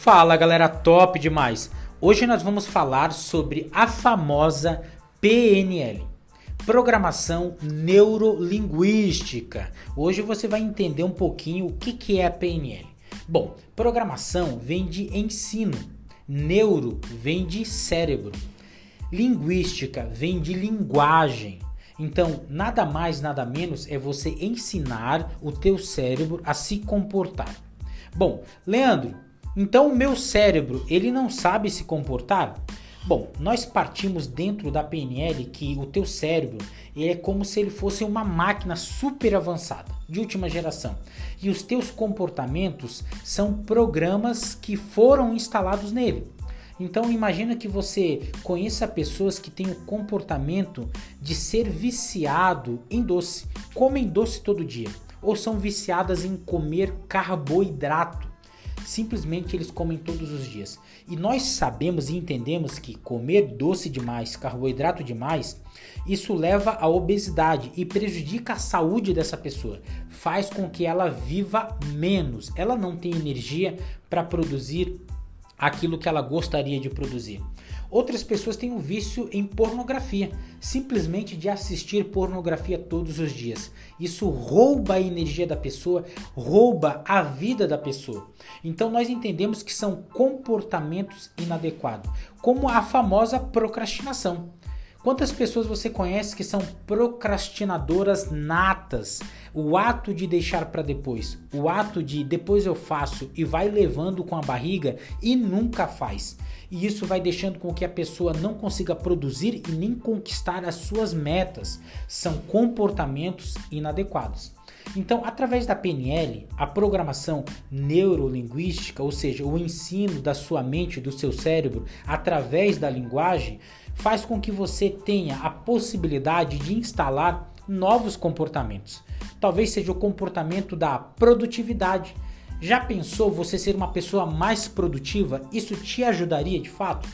Fala galera, top demais! Hoje nós vamos falar sobre a famosa PNL, Programação Neurolinguística. Hoje você vai entender um pouquinho o que, que é a PNL. Bom, programação vem de ensino, neuro vem de cérebro, linguística vem de linguagem. Então, nada mais, nada menos é você ensinar o teu cérebro a se comportar. Bom, Leandro, então o meu cérebro, ele não sabe se comportar? Bom, nós partimos dentro da PNL que o teu cérebro é como se ele fosse uma máquina super avançada, de última geração. E os teus comportamentos são programas que foram instalados nele. Então imagina que você conheça pessoas que têm o comportamento de ser viciado em doce, comem doce todo dia, ou são viciadas em comer carboidrato simplesmente eles comem todos os dias. E nós sabemos e entendemos que comer doce demais, carboidrato demais, isso leva à obesidade e prejudica a saúde dessa pessoa. Faz com que ela viva menos. Ela não tem energia para produzir aquilo que ela gostaria de produzir. Outras pessoas têm um vício em pornografia, simplesmente de assistir pornografia todos os dias. Isso rouba a energia da pessoa, rouba a vida da pessoa. Então nós entendemos que são comportamentos inadequados, como a famosa procrastinação. Quantas pessoas você conhece que são procrastinadoras natas? O ato de deixar para depois, o ato de depois eu faço e vai levando com a barriga e nunca faz. E isso vai deixando com que a pessoa não consiga produzir e nem conquistar as suas metas. São comportamentos inadequados. Então, através da PNL, a programação neurolinguística, ou seja, o ensino da sua mente, do seu cérebro, através da linguagem, faz com que você tenha a possibilidade de instalar novos comportamentos. Talvez seja o comportamento da produtividade. Já pensou você ser uma pessoa mais produtiva? Isso te ajudaria de fato?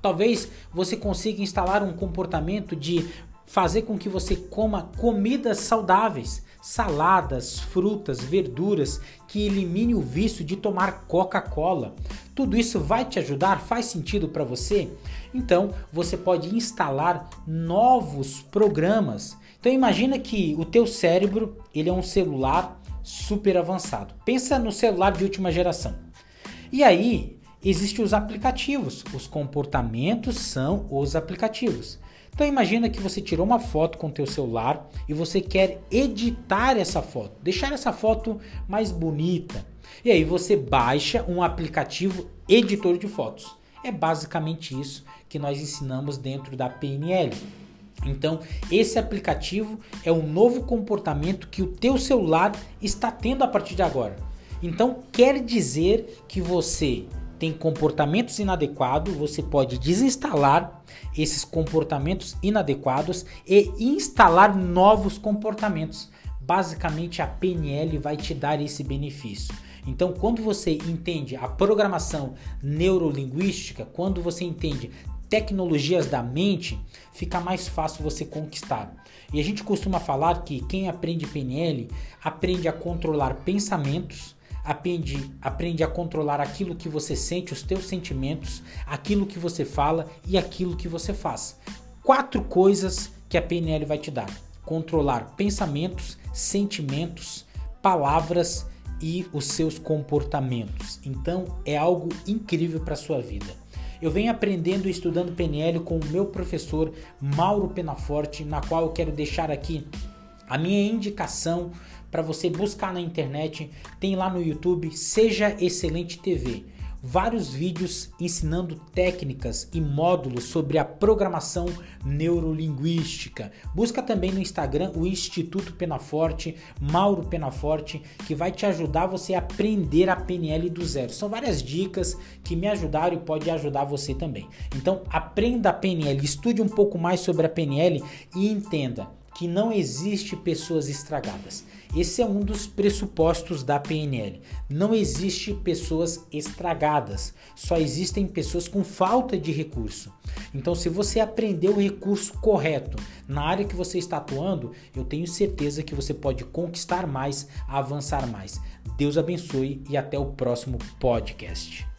Talvez você consiga instalar um comportamento de fazer com que você coma comidas saudáveis, saladas, frutas, verduras, que elimine o vício de tomar Coca-Cola. Tudo isso vai te ajudar? Faz sentido para você? Então, você pode instalar novos programas. Então, imagina que o teu cérebro, ele é um celular super avançado. Pensa no celular de última geração. E aí, existem os aplicativos. Os comportamentos são os aplicativos. Então imagina que você tirou uma foto com o teu celular e você quer editar essa foto, deixar essa foto mais bonita. E aí você baixa um aplicativo editor de fotos. É basicamente isso que nós ensinamos dentro da PNL. Então, esse aplicativo é um novo comportamento que o teu celular está tendo a partir de agora. Então, quer dizer que você tem comportamentos inadequados, você pode desinstalar esses comportamentos inadequados e instalar novos comportamentos. Basicamente, a PNL vai te dar esse benefício. Então, quando você entende a programação neurolinguística, quando você entende tecnologias da mente, fica mais fácil você conquistar. E a gente costuma falar que quem aprende PNL aprende a controlar pensamentos, aprende, aprende a controlar aquilo que você sente, os teus sentimentos, aquilo que você fala e aquilo que você faz. Quatro coisas que a PNL vai te dar: controlar pensamentos, sentimentos, palavras e os seus comportamentos. Então é algo incrível para sua vida. Eu venho aprendendo e estudando PNL com o meu professor Mauro Penaforte, na qual eu quero deixar aqui a minha indicação para você buscar na internet, tem lá no YouTube Seja Excelente TV. Vários vídeos ensinando técnicas e módulos sobre a programação neurolinguística. Busca também no Instagram o Instituto Penaforte, Mauro Penaforte, que vai te ajudar você a aprender a PNL do zero. São várias dicas que me ajudaram e pode ajudar você também. Então, aprenda a PNL, estude um pouco mais sobre a PNL e entenda que não existe pessoas estragadas. Esse é um dos pressupostos da PNL. Não existe pessoas estragadas, só existem pessoas com falta de recurso. Então, se você aprender o recurso correto na área que você está atuando, eu tenho certeza que você pode conquistar mais, avançar mais. Deus abençoe e até o próximo podcast.